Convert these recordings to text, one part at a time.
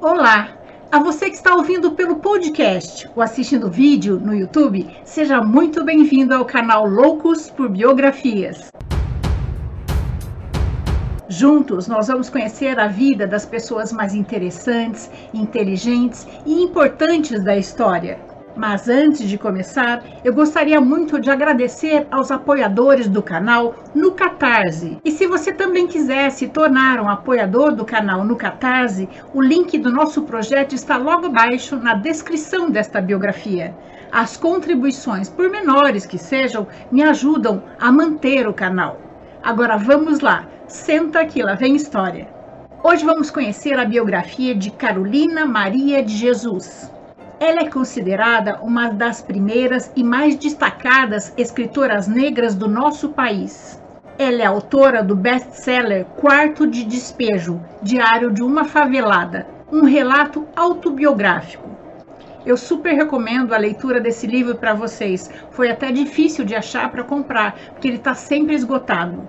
Olá! A você que está ouvindo pelo podcast ou assistindo vídeo no YouTube, seja muito bem-vindo ao canal Loucos por Biografias. Juntos, nós vamos conhecer a vida das pessoas mais interessantes, inteligentes e importantes da história. Mas antes de começar, eu gostaria muito de agradecer aos apoiadores do canal no Catarse. E se você também quiser se tornar um apoiador do canal no Catarse, o link do nosso projeto está logo abaixo na descrição desta biografia. As contribuições, por menores que sejam, me ajudam a manter o canal. Agora vamos lá, senta aqui, lá vem história. Hoje vamos conhecer a biografia de Carolina Maria de Jesus. Ela é considerada uma das primeiras e mais destacadas escritoras negras do nosso país. Ela é autora do best-seller Quarto de Despejo, Diário de uma Favelada, um relato autobiográfico. Eu super recomendo a leitura desse livro para vocês. Foi até difícil de achar para comprar, porque ele está sempre esgotado.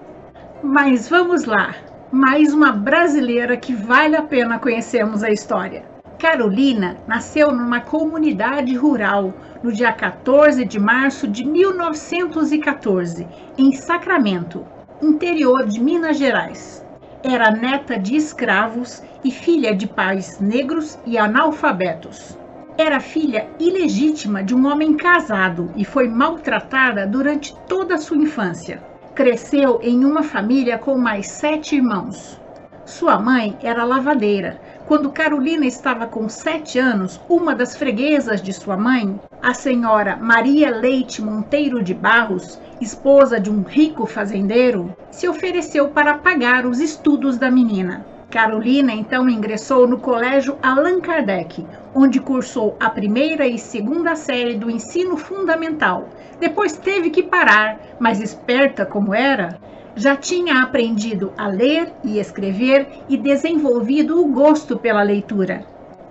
Mas vamos lá, mais uma brasileira que vale a pena conhecermos a história. Carolina nasceu numa comunidade rural no dia 14 de março de 1914, em Sacramento, interior de Minas Gerais. Era neta de escravos e filha de pais negros e analfabetos. Era filha ilegítima de um homem casado e foi maltratada durante toda a sua infância. Cresceu em uma família com mais sete irmãos. Sua mãe era lavadeira, quando Carolina estava com sete anos, uma das freguesas de sua mãe, a senhora Maria Leite Monteiro de Barros, esposa de um rico fazendeiro, se ofereceu para pagar os estudos da menina. Carolina então ingressou no Colégio Allan Kardec, onde cursou a primeira e segunda série do ensino fundamental. Depois teve que parar, mas esperta como era, já tinha aprendido a ler e escrever e desenvolvido o gosto pela leitura.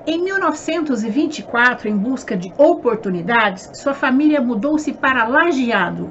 Em 1924, em busca de oportunidades, sua família mudou-se para Lajeado,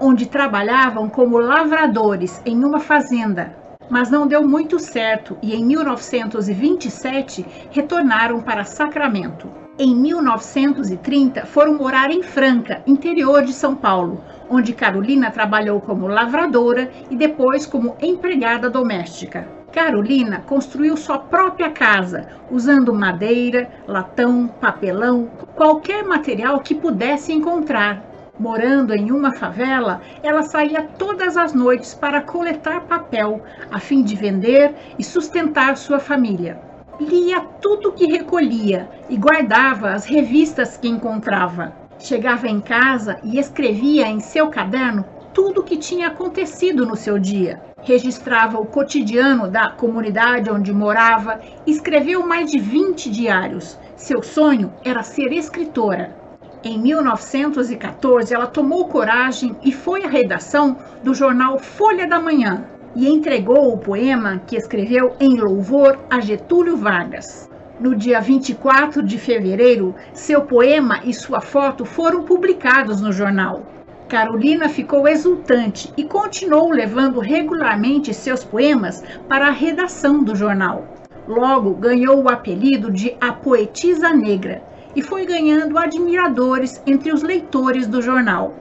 onde trabalhavam como lavradores em uma fazenda. Mas não deu muito certo e em 1927 retornaram para Sacramento. Em 1930 foram morar em Franca, interior de São Paulo, onde Carolina trabalhou como lavradora e depois como empregada doméstica. Carolina construiu sua própria casa, usando madeira, latão, papelão, qualquer material que pudesse encontrar. Morando em uma favela, ela saía todas as noites para coletar papel, a fim de vender e sustentar sua família. Lia tudo que recolhia e guardava as revistas que encontrava. Chegava em casa e escrevia em seu caderno tudo o que tinha acontecido no seu dia. Registrava o cotidiano da comunidade onde morava, escreveu mais de 20 diários. Seu sonho era ser escritora. Em 1914, ela tomou coragem e foi à redação do jornal Folha da Manhã e entregou o poema que escreveu em louvor a Getúlio Vargas. No dia 24 de fevereiro, seu poema e sua foto foram publicados no jornal. Carolina ficou exultante e continuou levando regularmente seus poemas para a redação do jornal. Logo ganhou o apelido de a Poetisa Negra e foi ganhando admiradores entre os leitores do jornal.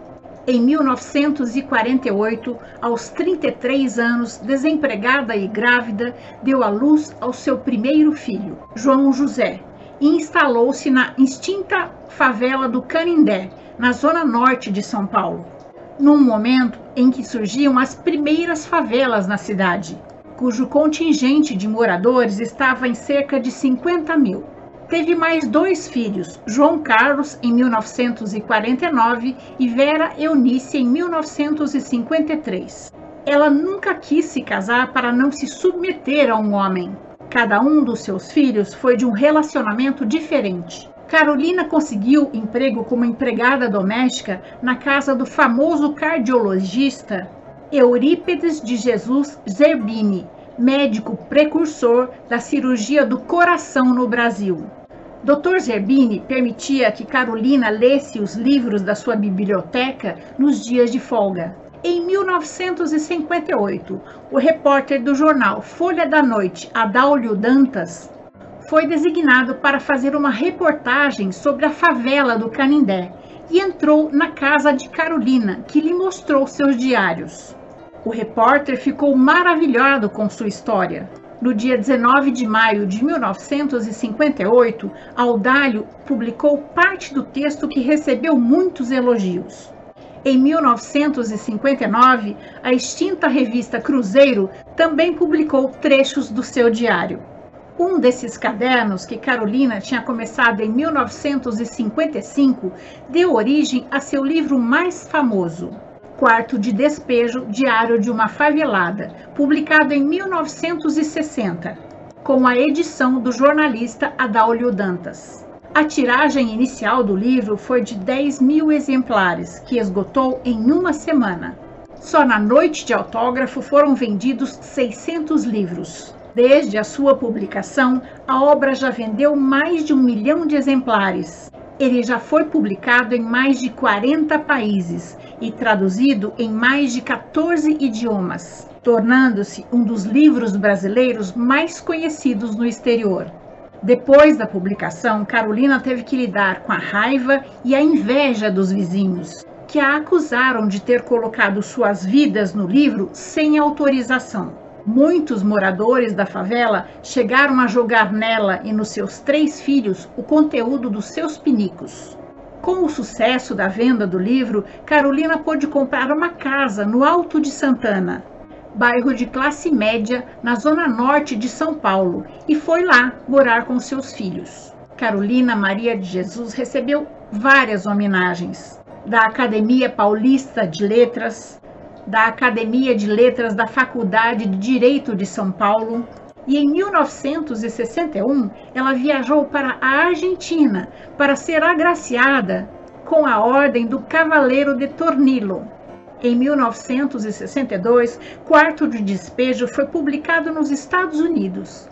Em 1948, aos 33 anos, desempregada e grávida, deu à luz ao seu primeiro filho, João José, e instalou-se na extinta favela do Canindé, na zona norte de São Paulo, num momento em que surgiam as primeiras favelas na cidade, cujo contingente de moradores estava em cerca de 50 mil. Teve mais dois filhos, João Carlos em 1949 e Vera Eunice em 1953. Ela nunca quis se casar para não se submeter a um homem. Cada um dos seus filhos foi de um relacionamento diferente. Carolina conseguiu emprego como empregada doméstica na casa do famoso cardiologista Eurípedes de Jesus Zerbini, médico precursor da cirurgia do coração no Brasil. Dr. Zerbini permitia que Carolina lesse os livros da sua biblioteca nos dias de folga. Em 1958, o repórter do jornal Folha da Noite, Adaulio Dantas, foi designado para fazer uma reportagem sobre a favela do Canindé e entrou na casa de Carolina, que lhe mostrou seus diários. O repórter ficou maravilhado com sua história. No dia 19 de maio de 1958, Audálio publicou parte do texto que recebeu muitos elogios. Em 1959, a extinta revista Cruzeiro também publicou trechos do seu diário. Um desses cadernos, que Carolina tinha começado em 1955, deu origem a seu livro mais famoso, Quarto de Despejo Diário de uma Favelada, publicado em 1960, com a edição do jornalista Adaulio Dantas. A tiragem inicial do livro foi de 10 mil exemplares, que esgotou em uma semana. Só na noite de autógrafo foram vendidos 600 livros. Desde a sua publicação, a obra já vendeu mais de um milhão de exemplares. Ele já foi publicado em mais de 40 países e traduzido em mais de 14 idiomas, tornando-se um dos livros brasileiros mais conhecidos no exterior. Depois da publicação, Carolina teve que lidar com a raiva e a inveja dos vizinhos, que a acusaram de ter colocado suas vidas no livro sem autorização. Muitos moradores da favela chegaram a jogar nela e nos seus três filhos o conteúdo dos seus pinicos. Com o sucesso da venda do livro, Carolina pôde comprar uma casa no Alto de Santana, bairro de classe média na zona norte de São Paulo, e foi lá morar com seus filhos. Carolina Maria de Jesus recebeu várias homenagens da Academia Paulista de Letras, da Academia de Letras da Faculdade de Direito de São Paulo. E em 1961, ela viajou para a Argentina para ser agraciada com a Ordem do Cavaleiro de Tornillo. Em 1962, Quarto de Despejo foi publicado nos Estados Unidos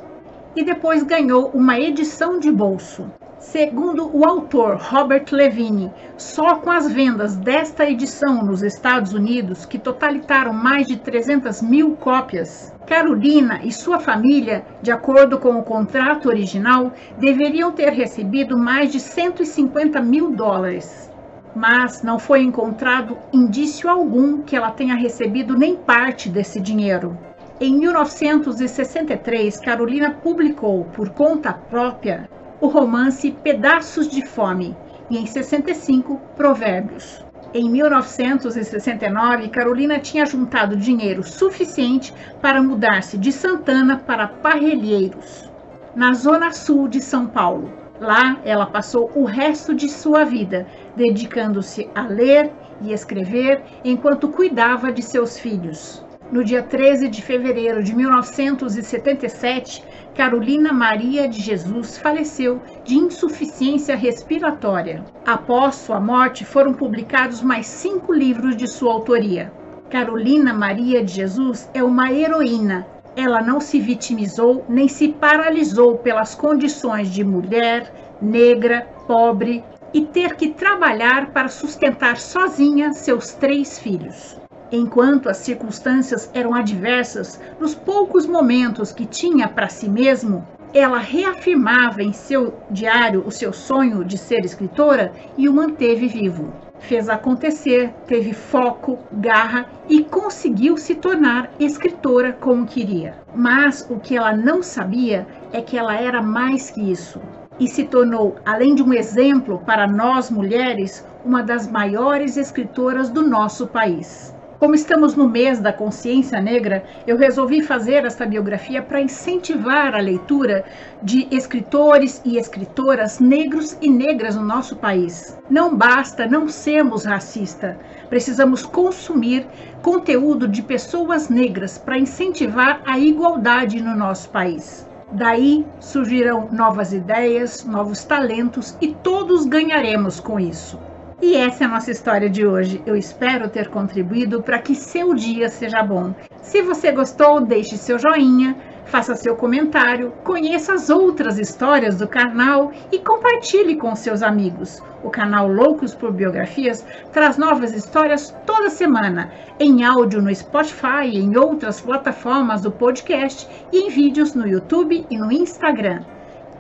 e depois ganhou uma edição de bolso. Segundo o autor Robert Levine, só com as vendas desta edição nos Estados Unidos, que totalitaram mais de 300 mil cópias, Carolina e sua família, de acordo com o contrato original, deveriam ter recebido mais de 150 mil dólares. Mas não foi encontrado indício algum que ela tenha recebido nem parte desse dinheiro. Em 1963, Carolina publicou, por conta própria, o romance Pedaços de Fome e, em 65, Provérbios. Em 1969, Carolina tinha juntado dinheiro suficiente para mudar-se de Santana para Parrelheiros, na zona sul de São Paulo. Lá, ela passou o resto de sua vida dedicando-se a ler e escrever enquanto cuidava de seus filhos. No dia 13 de fevereiro de 1977, Carolina Maria de Jesus faleceu de insuficiência respiratória. Após sua morte, foram publicados mais cinco livros de sua autoria. Carolina Maria de Jesus é uma heroína. Ela não se vitimizou nem se paralisou pelas condições de mulher, negra, pobre e ter que trabalhar para sustentar sozinha seus três filhos. Enquanto as circunstâncias eram adversas, nos poucos momentos que tinha para si mesmo, ela reafirmava em seu diário o seu sonho de ser escritora e o manteve vivo. Fez acontecer, teve foco, garra e conseguiu se tornar escritora como queria. Mas o que ela não sabia é que ela era mais que isso e se tornou, além de um exemplo para nós mulheres, uma das maiores escritoras do nosso país. Como estamos no mês da consciência negra, eu resolvi fazer esta biografia para incentivar a leitura de escritores e escritoras negros e negras no nosso país. Não basta não sermos racistas, precisamos consumir conteúdo de pessoas negras para incentivar a igualdade no nosso país. Daí surgirão novas ideias, novos talentos e todos ganharemos com isso. E essa é a nossa história de hoje. Eu espero ter contribuído para que seu dia seja bom. Se você gostou, deixe seu joinha, faça seu comentário, conheça as outras histórias do canal e compartilhe com seus amigos. O canal Loucos por Biografias traz novas histórias toda semana, em áudio no Spotify em outras plataformas do podcast e em vídeos no YouTube e no Instagram.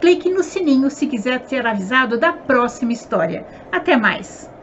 clique no sininho se quiser ser avisado da próxima história. Até mais!